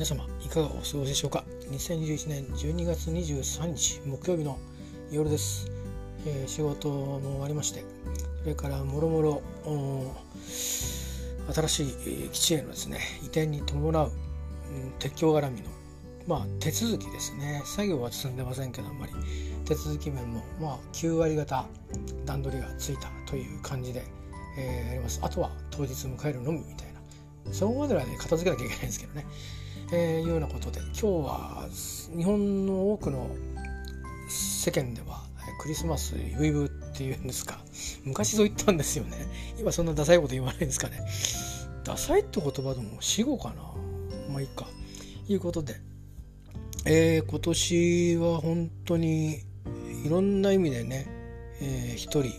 皆様いかがお過ごしでしょうか？2021年12月23日木曜日の夜です、えー、仕事も終わりましてそれからもろもろ新しい基地へのですね移転に伴う、うん、鉄橋絡みのまあ手続きですね。作業は進んでませんけどあんまり。手続き面もまあ9割方段取りがついたという感じで、えー、やります。あとは当日迎えるのみみたいな。そこまではね片付けなきゃいけないんですけどね。えー、いうようなことで今日は日本の多くの世間ではクリスマスイブイブっていうんですか 昔そう言ったんですよね。今そんなダサいこと言わないんですかね。ダサいって言葉でも死後かな。まあいいか。いうことで、えー、今年は本当にいろんな意味でね、えー、一人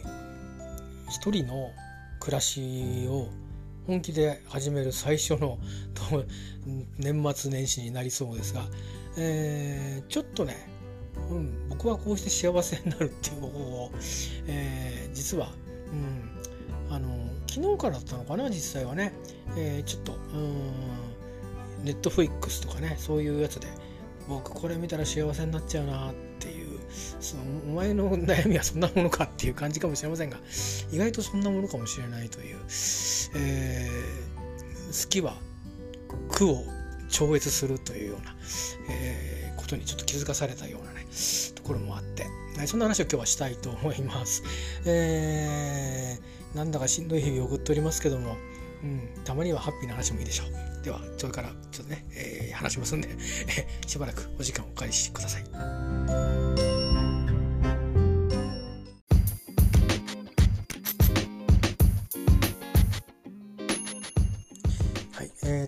一人の暮らしを本気で始める最初の 年末年始になりそうですが、えー、ちょっとね、うん、僕はこうして幸せになるっていう方法を、えー、実は、うん、あの昨日からだったのかな実際はね、えー、ちょっとネットフリックスとかねそういうやつで僕これ見たら幸せになっちゃうなっていうそのお前の悩みはそんなものかっていう感じかもしれませんが意外とそんなものかもしれないという、えー、好きは苦を超越するというような、えー、ことにちょっと気づかされたようなねところもあって、そんな話を今日はしたいと思います。えー、なんだかしんどい日々を送っておりますけども、うん、たまにはハッピーな話もいいでしょう。では、それからちょっとね、えー、話しますんで、しばらくお時間をお借りしてください。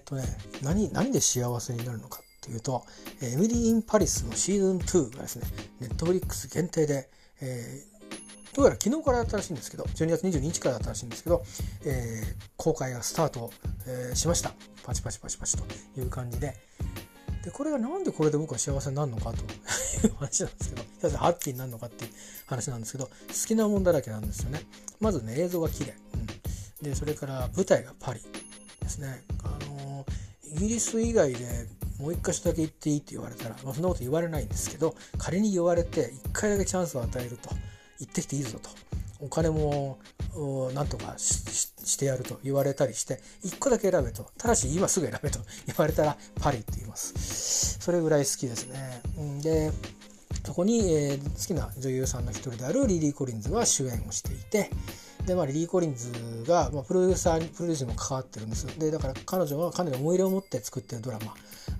っ、とね何何で幸せになるのかっていうと「エミリー・イン・パリス」のシーズン2がですねネットフリックス限定で、えー、どうやら昨日からだったらしいんですけど12月22日からだったらしいんですけど、えー、公開がスタート、えー、しました。パチパチパチパチという感じで。でこれがなんでこれで僕は幸せになるのかという 話なんですけどハッピーになるのかっていう話なんですけど好きなもんだらけなんですよね。まずね映像が綺麗、うん、でそれから舞台がパリですね。イギリス以外でもう一箇所だけ行っていいって言われたら、まあ、そんなこと言われないんですけど仮に言われて1回だけチャンスを与えると行ってきていいぞと。お金もなんとかしてやると言われたりして1個だけ選べと。ただし今すぐ選べと 言われたらパリって言います。それぐらい好きですね。でそこに、えー、好きな女優さんの一人であるリリー・コリンズが主演をしていてで、まあ、リリー・コリンズが、まあ、プロデューサーにプロデュースにも関わってるんです。でだから彼女はかなり思い入れを持って作ってるドラマ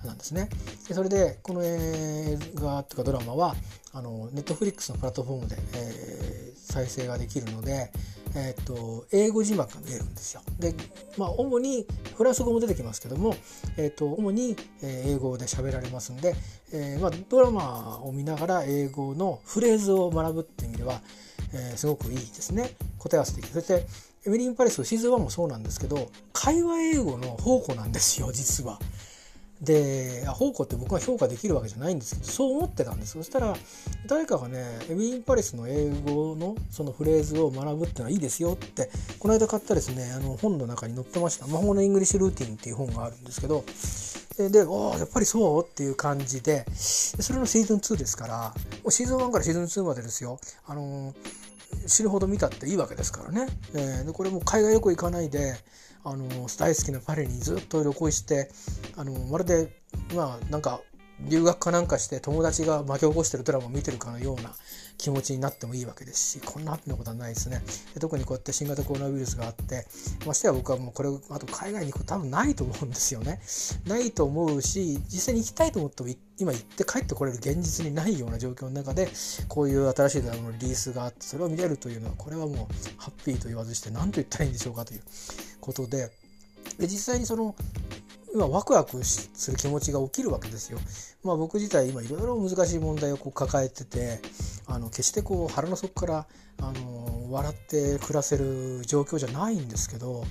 なんですね。でそれでこの映画とかドラマはあのネットフリックスのプラットフォームで、えー、再生ができるので、えー、っと英語字幕が見えるんですよ。で、まあ、主にフランス語も出てきますけども、えー、っと主に英語で喋られますんで、えーまあ、ドラマを見ながら英語のフレーズを学ぶっていう意味ではえー、すごくいいですね。答え合わせできる。そしてエミリ・ン・パレスシーズン1もそうなんですけど会話英語の宝庫なんですよ実は。で宝庫って僕は評価できるわけじゃないんですけどそう思ってたんですそしたら誰かがねエミリー・ン・パレスの英語のそのフレーズを学ぶってのはいいですよってこの間買ったですねあの本の中に載ってました「魔法のイングリッシュルーティン」っていう本があるんですけどで、おやっぱりそう？っていう感じで、それのシーズン2ですから、シーズン1からシーズン2までですよ。あのー、死ぬほど見たっていいわけですからね。えー、でこれも海外旅行行かないで、あの、大好きなパリにずっと旅行して、あの、まるで、まあ、なんか、留学かなんかして友達が巻き起こしてるドラマを見てるかのような気持ちになってもいいわけですしこんなハッピーなことはないですね。で特にこうやって新型コロナウイルスがあってましてや僕はもうこれあと海外に行くこと多分ないと思うんですよね。ないと思うし実際に行きたいと思っても今行って帰ってこれる現実にないような状況の中でこういう新しいドラマのリリースがあってそれを見れるというのはこれはもうハッピーと言わずして何と言ったらいいんでしょうかということで。で実際にその今ワクワクする気持ちが起きるわけですよ。まあ、僕自体今いろいろ難しい問題をこう抱えててあの決してこう腹の底からあの笑って暮らせる状況じゃないんですけど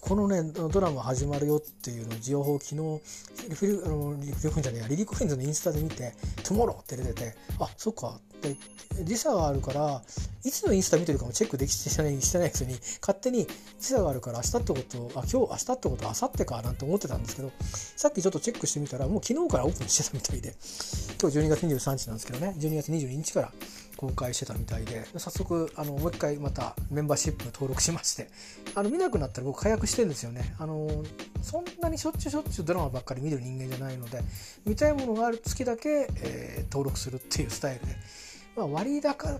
このねドラマ始まるよっていうの情報を昨日リフィルあのリフィルじゃねえやリリー・コリンズのインスタで見て「Tomorrow」って出ててあそっかで時差があるからいつのインスタ見てるかもチェックできてないしてないくせに勝手に時差があるから明日ってことあ今日明日ってことは明後日かなんて思ってたんですけどさっきちょっとチェックしてみたらもう昨日からオープンしてたみたいで今日12月23日なんですけどね12月22日から公開してたみたいで早速あのもう一回またメンバーシップ登録しましてあの見なくなったら僕解約してるんですよね。あのそんなにしょっちゅうしょっちゅうドラマばっかり見る人間じゃないので見たいものがある月だけ、えー、登録するっていうスタイルで、まあ、割高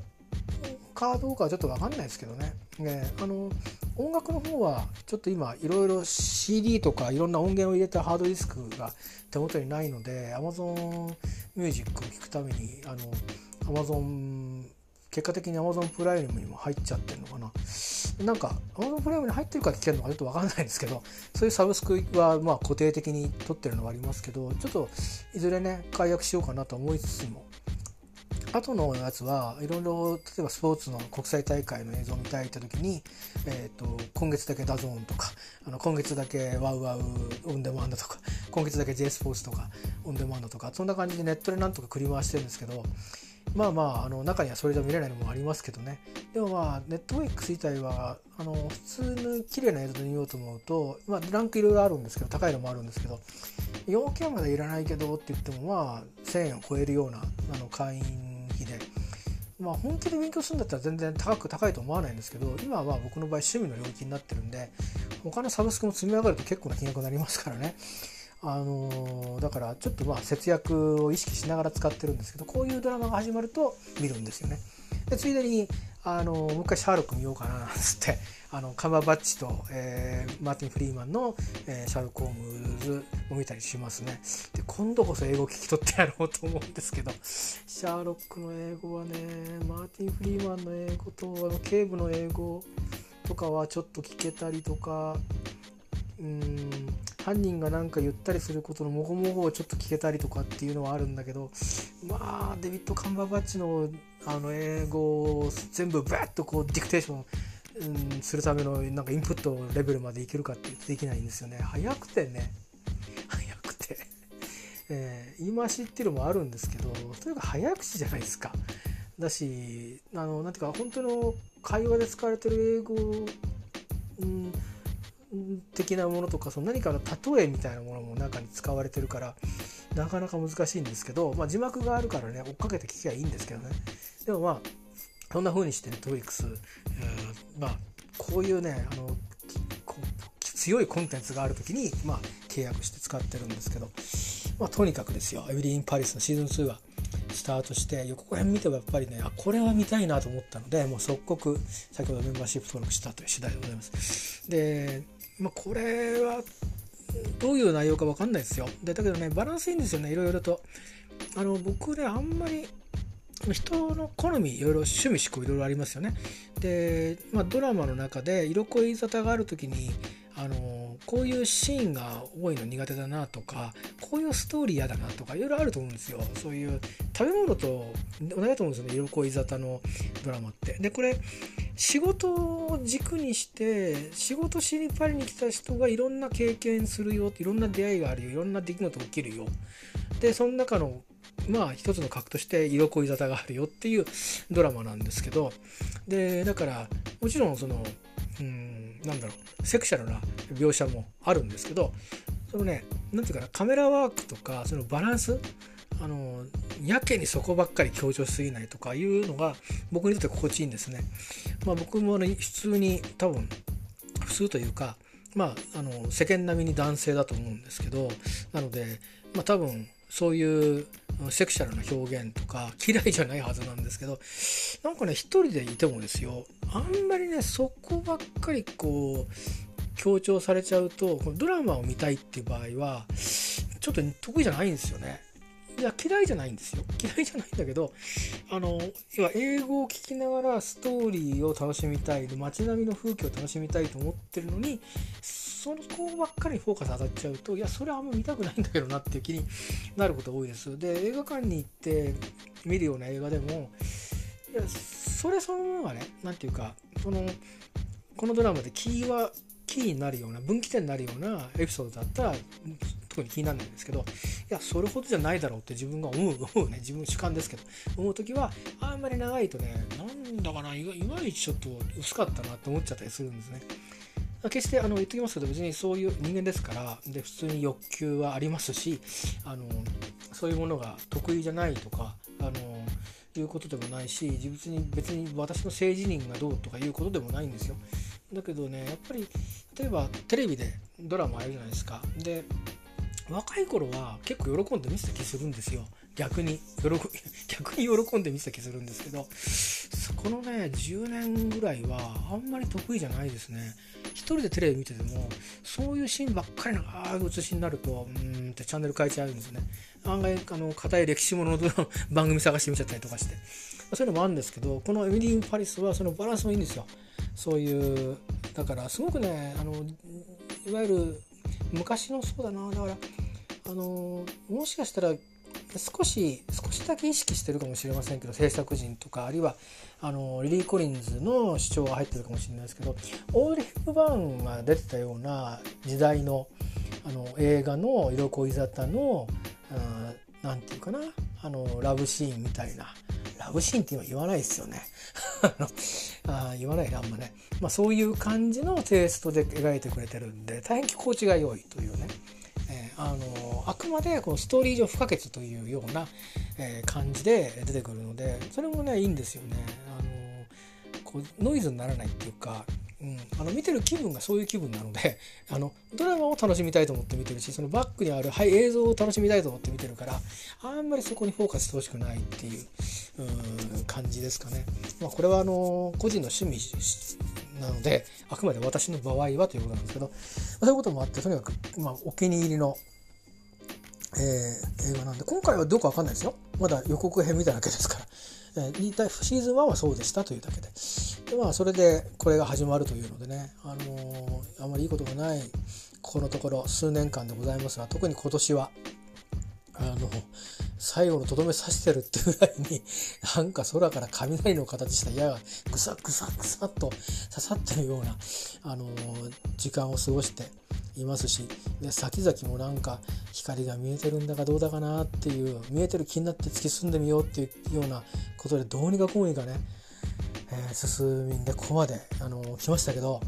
かどうかはちょっと分かんないですけどね。ねあの音楽の方はちょっと今いろいろ CD とかいろんな音源を入れたハードディスクが手元にないので Amazon Music を聴くためにあの Amazon 結果的に Amazon プライムにも入っちゃってるのかな。なんか Amazon プライムに入ってるか聞けるのかちょっと分かんないですけどそういうサブスクはまあ固定的に取ってるのはありますけどちょっといずれね解約しようかなと思いつつも後のやつはいろいろ例えばスポーツの国際大会の映像を見たいって時に、えーと、今月だけ DAZN とかあの今月だけ WOWOW オンデマンドとか 今月だけ J スポーツとかオンデマンドとかそんな感じでネットでなんとか繰り回してるんですけどまあまああの中にはそれじゃ見れないのもありますけどね。でもまあ Netflix 自体はあの普通の綺麗な映像で見ようと思うと、まあ、ランクいろいろあるんですけど高いのもあるんですけど要件までいらないけどって言ってもまあ1000円を超えるようなあの会員で、まあ、本気で勉強するんだったら全然高く高いと思わないんですけど今は僕の場合趣味の領域になってるんで他のサブスクも積み上がると結構な金額になりますからね。あのー、だからちょっとまあ節約を意識しながら使ってるんですけどこういうドラマが始まると見るんですよね。でついでにあのもう一回シャーロック見ようかななんつって。あのカバーバッチと、えー、マーティン・フリーマンの、えー、シャーロック・ホームズを見たりしますね。で今度こそ英語聞き取ってやろうと思うんですけど。シャーロックの英語はねマーティン・フリーマンの英語とあの警部の英語とかはちょっと聞けたりとか。うん。犯人が何か言ったりすることのもごもごをちょっと聞けたりとかっていうのはあるんだけどまあデビッド・カンバーバッチのあの英語を全部バッとこうディクテーションうん、するためのなんかインプットレベルまでいけるかってできないんですよね。早くてね。早くて、えー、言い回しっていうのもあるんですけどとにかく早口じゃないですか。だしあのなんていうか本当の会話で使われてる英語、うん、的なものとかその何かの例えみたいなものも中に使われてるからなかなか難しいんですけど、まあ、字幕があるからね追っかけて聞きゃいいんですけどね。でもまあそんな風にしてネットフリックス、えー、まあこういうねあの強いコンテンツがある時に、まあ、契約して使ってるんですけど、まあ、とにかくですよ「エブリィ・イン・パリス」のシーズン2がスタートして予告編見てもやっぱりねあこれは見たいなと思ったのでもう即刻先ほどメンバーシップ登録したという次第でございます。で、まあ、これはどういう内容か分かんないですよでだけどねバランスいいんですよねいろいろとあの僕ねあんまり人の好みいろいろ趣味思考いろいろありますよね。で、まあ、ドラマの中で色恋沙汰がある時にあのこういうシーンが多いの苦手だなとかこういうストーリー嫌だなとかいろいろあると思うんですよ。そういう食べ物と同じだと思うんですよね。色恋沙汰のドラマって。でこれ仕事を軸にして仕事しにパリに来た人がいろんな経験するよいろんな出会いがあるよいろんな出来事起きるよ。でその中のまあ一つの核として色恋沙汰があるよっていうドラマなんですけど。でだからもちろんそのうんなんだろうセクシャルな描写もあるんですけどそのね何て言うかなカメラワークとかそのバランスあのやけにそこばっかり強調しすぎないとかいうのが僕にとって心地いいんですね。まあ、僕もね普通に多分普通というかまああの世間並みに男性だと思うんですけどなのでまあ多分そういうセクシャルな表現とか嫌いじゃないはずなんですけどなんかね一人でいてもですよあんまりねそこばっかりこう強調されちゃうとドラマを見たいっていう場合はちょっと得意じゃないんですよね。いや嫌いじゃないんですよ嫌いじゃないんだけどあの要は英語を聞きながらストーリーを楽しみたい街並みの風景を楽しみたいと思ってるのにそこばっかりフォーカス当たっちゃうといやそれはあんま見たくないんだけどなっていう気になることが多いですで映画館に行って見るような映画でもいやそれそのものがね何て言うかそのこのドラマでキーはキーになるような分岐点になるようなエピソードだったら特に気にならないんですけどいやそれほどじゃないだろうって自分が思う思うね自分主観ですけど思う時はあんまり長いとねなんだかないまいちちょっと薄かったなって思っちゃったりするんですね。決してあの言ってきますけど別にそういう人間ですからで普通に欲求はありますしあのそういうものが得意じゃないとかあのいうことでもないし自分に別に私の性自認がどうとかいうことでもないんですよ。だけどねやっぱり例えばテレビでドラマあるじゃないですか。で若い頃は結構喜んで見せた気するんですよ。逆に喜 逆に喜んで見せた気するんですけどこのね10年ぐらいはあんまり得意じゃないですね一人でテレビ見ててもそういうシーンばっかりのああ写しになるとうんってチャンネル変えちゃうんですね。案外あの硬い歴史ものの 番組探して見ちゃったりとかして。そういうのもあるんですけどこのエミリー・パリスはそのバランスもいいんですよ。そういうだからすごくねあのいわゆる昔のそうだなだからあのもしかしたら少し少しだけ意識してるかもしれませんけど制作陣とかあるいはあのリリー・コリンズの主張が入ってるかもしれないですけどオーリフ・バーンが出てたような時代のあの映画の色恋沙汰の何て言うかなあのラブシーンみたいな。ラブシーンって今言わないですよね。あ言わないなあんまね、まあ、そういう感じのテイストで描いてくれてるんで大変心地が良いというね。あのあくまでこのストーリー上不可欠というような、え、感じで出てくるのでそれもねいいんですよね。あのこうノイズにならないっていうか、うん、あの見てる気分がそういう気分なので あのドラマを楽しみたいと思って見てるしそのバックにある、はい、映像を楽しみたいと思って見てるからあんまりそこにフォーカスしてほしくないっていう感じですかね。まあ、これはあの個人の趣味なのであくまで私の場合はということなんですけど、そういうこともあってとにかく、まあ、お気に入りの、えー、映画なんで今回はどうかわかんないですよ。まだ予告編見ただけですから。えー、シーズン1はそうでしたというだけで。で、まあ、それでこれが始まるというのでね、あのー、あまりいいことがないこのところ数年間でございますが特に今年はあの最後のとどめ刺してるってぐらいに なんか空から雷の形した矢がぐさぐさぐさっと刺さってるような、あの時間を過ごしていますしで先々もなんか光が見えてるんだかどうだかなっていう見えてる気になって突き進んでみようっていうようなことでどうにかこうにかね、えー、進みんでここまで、あの来ましたけど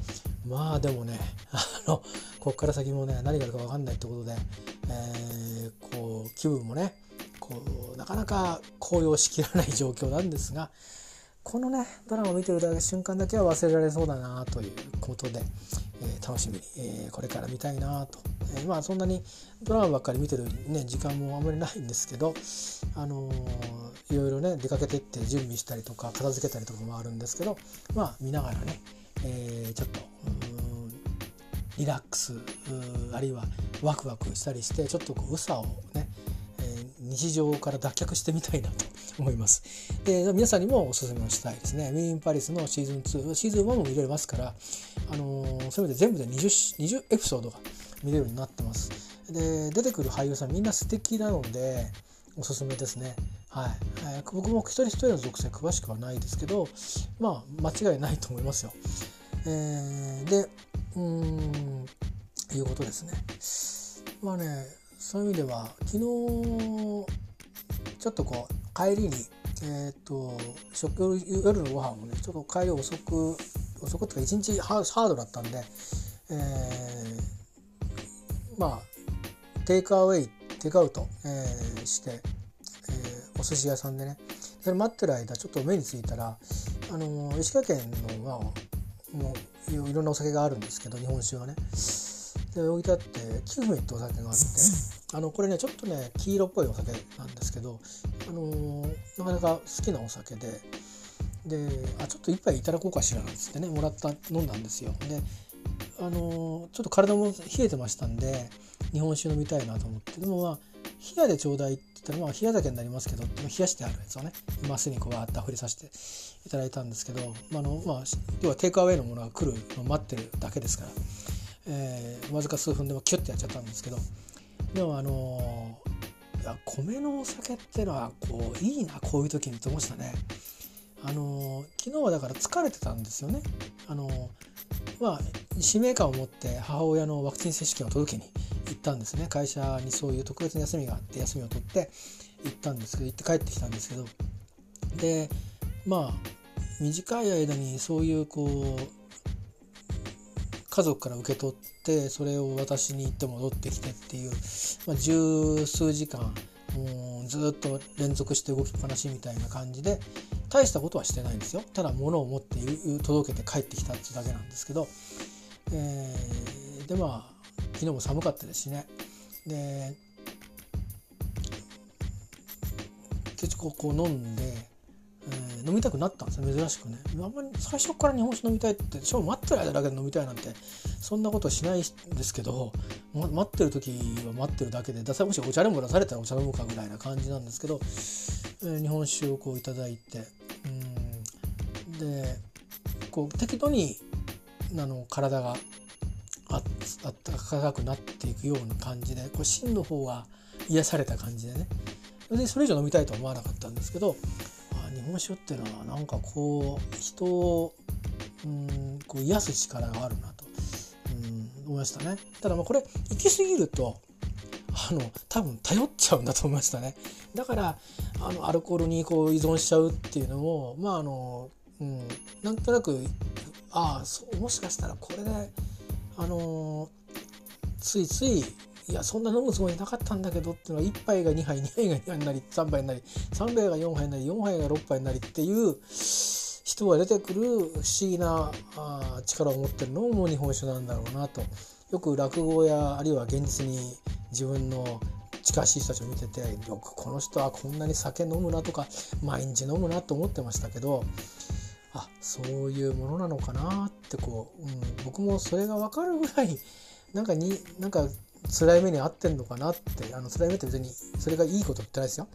まあでもね あのこっから先もね何があるか分かんないってことで、えー、こう気分もねこうなかなか高揚しきらない状況なんですがこのねドラマを見てるだ瞬間だけは忘れられそうだなということで、えー、楽しみに、えー、これから見たいなと、えー、まあそんなにドラマばっかり見てる、ね、時間もあんまりないんですけど、あのいろいろね出かけてって準備したりとか片付けたりとかもあるんですけどまあ見ながらね、えちょっとリラックスあるいはワクワクしたりしてちょっとこううさをね日常から脱却してみたいなと思います。で皆さんにもおすすめをしたいですね。ウィーン・パリスのシーズン2、シーズン1も見れますから、あのー、そういう意味で全部で 20, 20エピソードが見れるようになってます。で出てくる俳優さんみんな素敵なのでおすすめですね。はい、僕も一人一人の属性詳しくはないですけど、まあ間違いないと思いますよ。えー、で、うんいうことですね。まあねそういう意味では昨日ちょっとこう帰りにえ、ー、と食夜のご飯をねちょっと帰り遅く遅くっていうか一日ハードだったんで、えー、まあテイクアウェイテイクアウト、えー、して、えー、お寿司屋さんでねそれ待ってる間ちょっと目についたらあの石川県の、まあ、もういろんなお酒があるんですけど日本酒がね。で置いてあってキフミってお酒があってあのこれねちょっとね黄色っぽいお酒なんですけど、あのー、なかなか好きなお酒でであちょっと一杯いただこうかしらなんつってねもらった飲んだんですよ。であのー、ちょっと体も冷えてましたんで日本酒飲みたいなと思って。でもまあ冷やでちょうだいって言ったらまあ冷や酒になりますけど冷やしてあるやつをねマスにこうわーっと溢れさせていただいたんですけど、まあのまあ、要はテイクアウェイのものが来るのを待ってるだけですから。えー、わずか数分でもキュッてやっちゃったんですけどでもあのー、いや米のお酒ってのはこういいなこういう時にと思いましたね。あのー、昨日はだから疲れてたんですよね。あのまあ使命感を持って母親のワクチン接種券を届けに行ったんですね会社にそういう特別な休みがあって休みを取って行ったんですけど行って帰ってきたんですけどでまあ短い間にそういうこう家族から受け取ってそれを私に行って戻ってきてっていう、まあ、十数時間もうずっと連続して動きっぱなしみたいな感じで大したことはしてないんですよ。ただ物を持って届けて帰ってきたってだけなんですけど、えー、でまあ昨日も寒かったですしね。で結構こう飲んで、飲みたくなったんです珍しくね。あんまり最初から日本酒飲みたいってしかも待ってる間だけで飲みたいなんてそんなことしないんですけど、ま、待ってる時は待ってるだけで出さもしお茶でも出されたらお茶飲むかぐらいな感じなんですけど、えー、日本酒をこういただいてうん。でこう適度にあの体があったかくなっていくような感じでこう芯の方が癒された感じでね。でそれ以上飲みたいとは思わなかったんですけど日本酒っていうのはなんかこう人をうんこう癒す力があるなと。うん思いましたね。ただまあこれ行き過ぎるとあの多分頼っちゃうんだと思いましたね。だからあのアルコールにこう依存しちゃうっていうのもまああの、うん、なんとなくああもしかしたらこれであのついついいやそんな飲むつもりなかったんだけどっていうのは1杯が2杯2杯が2杯になり3杯になり3杯が4杯になり4杯が6杯になりっていう人が出てくる不思議なあ力を持ってるのも日本酒なんだろうなと。よく落語やあるいは現実に自分の近しい人たちを見ててよくこの人はこんなに酒飲むなとか毎日飲むなと思ってましたけどあそういうものなのかなってこう、うん、僕もそれが分かるぐらいなんかになんか辛い目に遭ってんのかなってあの辛い目って別にそれがいいこと言ってないですよ。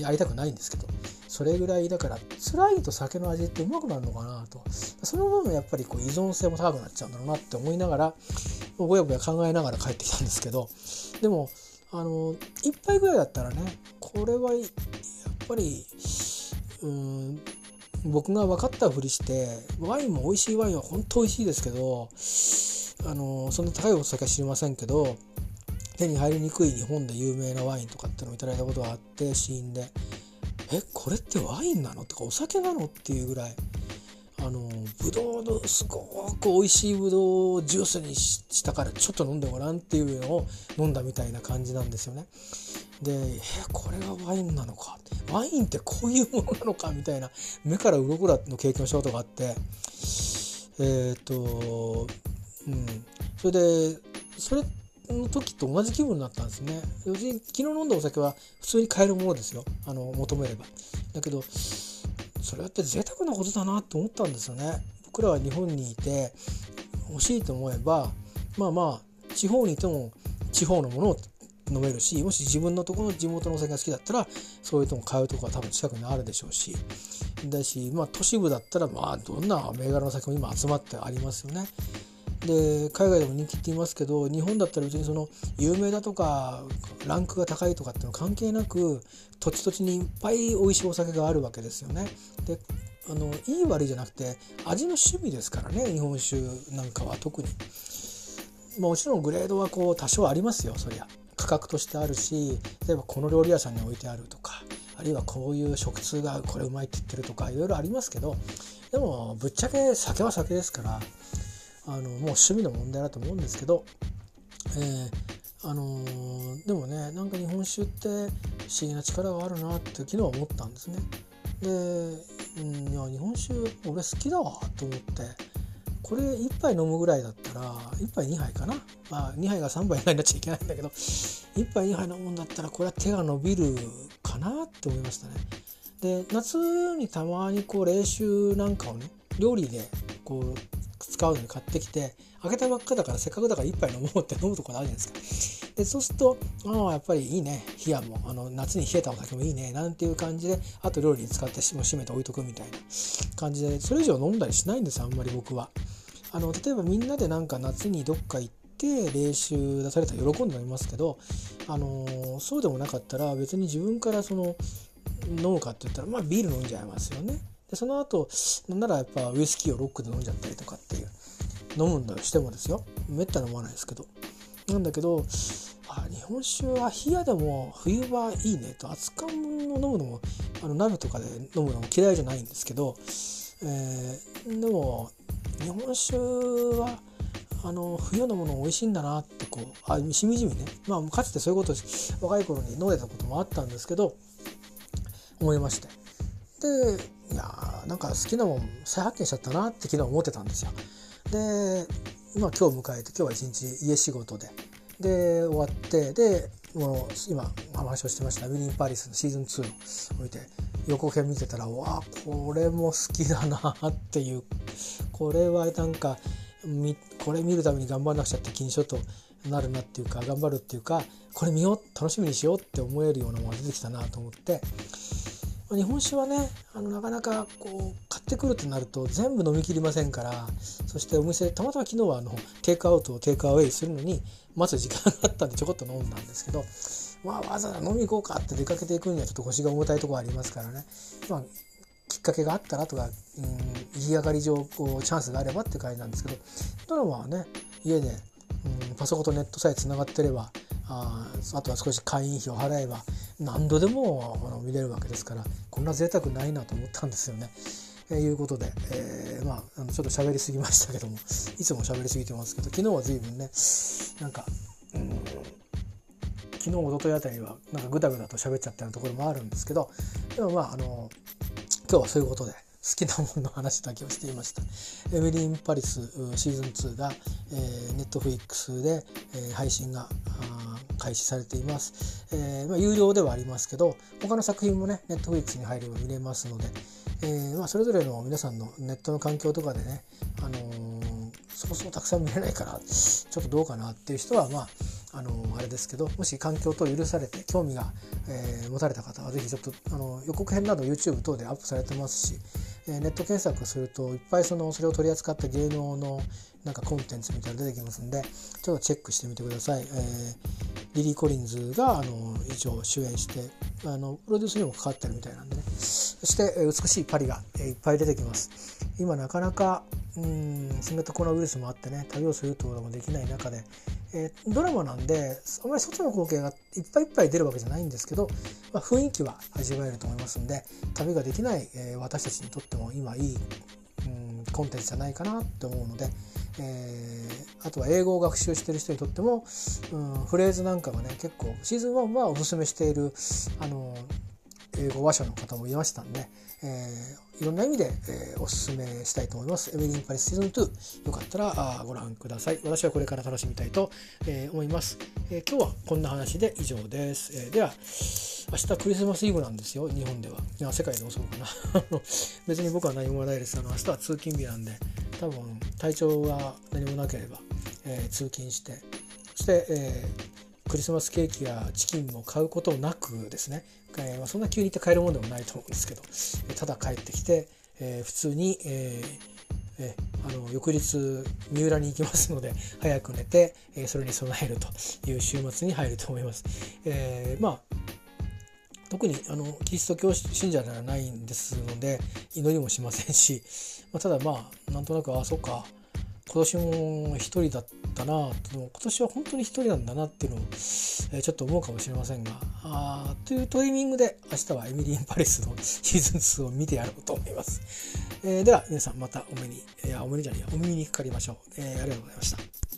やりたくないんですけどそれぐらいだから辛いと酒の味ってうまくなるのかなと。その分やっぱりこう依存性も高くなっちゃうんだろうなって思いながらぼやぼや考えながら帰ってきたんですけどでもあの1杯ぐらいだったらねこれはやっぱりうん僕が分かったふりしてワインも美味しいワインは本当美味しいですけどあのそんな高いお酒は知りませんけど手に入りにくい日本で有名なワインとかっていうのをいただいたことがあって試飲で「えこれってワインなの?」とか「お酒なの?」っていうぐらいあのブドウのすごく美味しいブドウをジュースにしたからちょっと飲んでごらんっていうのを飲んだみたいな感じなんですよね。でえこれがワインなのか？ワインってこういうものなのか？みたいな目から鱗だの経験をしたことがあってえっ、とうんそれでそれの時と同じ気分になったんですね。要するに昨日飲んだお酒は普通に買えるものですよ。あの求めれば。だけどそれって贅沢なことだなって思ったんですよね。僕らは日本にいて欲しいと思えばまあまあ地方にいても地方のものを飲めるしもし自分のところの地元のお酒が好きだったらそういうとこ買うとこは多分近くにあるでしょうし。だし、まあ、都市部だったらまあどんな銘柄の酒も今集まってありますよね。で海外でも人気って言いますけど日本だったら別にその有名だとかランクが高いとかっていうの関係なく土地土地にいっぱい美味しいお酒があるわけですよね。であのいい悪いじゃなくて味の趣味ですからね日本酒なんかは特に。もちろんグレードはこう多少ありますよそりゃ。価格としてあるし例えばこの料理屋さんに置いてあるとかあるいはこういう食通がこれうまいって言ってるとかいろいろありますけどでもぶっちゃけ酒は酒ですからあのもう趣味の問題だと思うんですけど、えー、あのー、でもねなんか日本酒って不思議な力があるなって昨日は思ったんですね。で、うん、いや日本酒俺好きだわと思って。これ1杯飲むぐらいだったら1杯2杯かな、まあ、2杯が3杯になっちゃいけないんだけど1杯2杯飲むんだったらこれは手が伸びるかなって思いましたね。で夏にたまにこう冷酒なんかをね料理でこう使うのに買ってきて開けたばっかだからせっかくだから1杯飲もうって飲むところあるじゃないですか。でそうするとああやっぱりいいね冷やもあの夏に冷えたお酒もいいねなんていう感じであと料理に使っても閉めて置いとくみたいな感じでそれ以上飲んだりしないんですあんまり僕は。あの例えばみんなでなんか夏にどっか行って練習出されたら喜んで飲みますけど、あのー、そうでもなかったら別に自分からその飲むかって言ったらまあビール飲んじゃいますよね。でその後なんならやっぱウイスキーをロックで飲んじゃったりとかっていう飲むんだとしてもですよ。めったに飲まないですけど。なんだけどあ日本酒は冷やでも冬はいいねと。熱燗を飲むのもあの鍋とかで飲むのも嫌いじゃないんですけど、えー、でも日本酒はあの冬のもの美味しいんだなってこうあしみじみね、まあ、かつてそういうこと若い頃に飲んでたこともあったんですけど思いまして。でいやーなんか好きなもん再発見しちゃったなって昨日思ってたんですよ。で、まあ、今日迎えて今日は一日家仕事で。で終わってでもう今話をしてました「ウィリン・パリス」のシーズン2を置いて予告編見てたらわあこれも好きだなっていうこれはなんかこれ見るために頑張らなくちゃって気にちょっとなるなっていうか頑張るっていうかこれ見よう楽しみにしようって思えるようなものが出てきたなと思って。日本酒はねあのなかなかこう買ってくるってなると全部飲みきりませんからそしてお店たまたま昨日はあのテイクアウトをテイクアウェイするのに待つ時間があったんでちょこっと飲んだんですけど、まあ、わざわざ飲み行こうかって出かけていくにはちょっと腰が重たいところありますからね、まあ、きっかけがあったらとか、うん、行き上がり上こうチャンスがあればっていう感じなんですけどドラマはね家で、うん、パソコンとネットさえつながってればああとは少し会員費を払えば何度でも見れるわけですからこんな贅沢ないなと思ったんですよね。えー、いうことで、えー、まあちょっと喋りすぎましたけどもいつも喋りすぎてますけど昨日は随分ねなんか、うん、昨日おとといあたりはなんかグダグダと喋っちゃったようなところもあるんですけどでもまああの今日はそういうことで。好きなものの話だけをしていました。エミリ・ン・パリスシーズン2が、えー、ネットフリックスで、えー、配信が開始されています。えー、まあ、有料ではありますけど他の作品もねネットフリックスに入れば見れますので、えー、まあ、それぞれの皆さんのネットの環境とかでね、あのー、そうそうたくさん見れないからちょっとどうかなっていう人はまああのあれですけどもし環境等許されて興味が、えー、持たれた方は是非ちょっとあの予告編など YouTube 等でアップされてますし、え、ネット検索するといっぱいそのそれを取り扱った芸能のなんかコンテンツみたいなの出てきますんでちょっとチェックしてみてください。えー、リリー・コリンズがあの一応主演してあのプロデュースにも関わってるみたいなんでねそして、え美しいパリが、えいっぱい出てきます。今なかなかうん新型コロナウイルスもあってね旅をするということもできない中で、えー、ドラマなんであまり外の光景がいっぱいいっぱい出るわけじゃないんですけど、まあ、雰囲気は味わえると思いますんで旅ができない、えー、私たちにとっても今いい、コンテンツじゃないかなって思うので、えー、あとは英語を学習してる人にとっても、うん、フレーズなんかがね結構シーズン1はおすすめしているあの英語話者の方もいましたんで、えー、いろんな意味で、えー、おすすめしたいと思います。エミリン・パリスシーズン2よかったらあご覧ください。私はこれから楽しみたいと、えー、思います、え今日はこんな話で以上です。えでは明日クリスマスイブなんですよ日本では。いや世界でもそうかな。別に僕は何もないです。あの明日は通勤日なんで多分体調が何もなければ、え通勤してそして、えクリスマスケーキやチキンも買うことなくですねえー、そんな急に行って買えるものでもないと思うんですけど、えただ帰ってきて、えー、普通に、えー、えあの翌日三浦に行きますので早く寝て、えそれに備えるという週末に入ると思います。えまあ特にあのキリスト教信者ではないんですので祈りもしませんし、まあ、ただまあなんとなくああそうか今年も一人だったなと今年は本当に一人なんだなっていうのを、え、ちょっと思うかもしれませんがあというトリミングで明日はエミリ・ン・パレスのシーズン2を見てやろうと思います、えー、では皆さんまたお目にいやお目にじゃないお耳にかかりましょう、えー、ありがとうございました。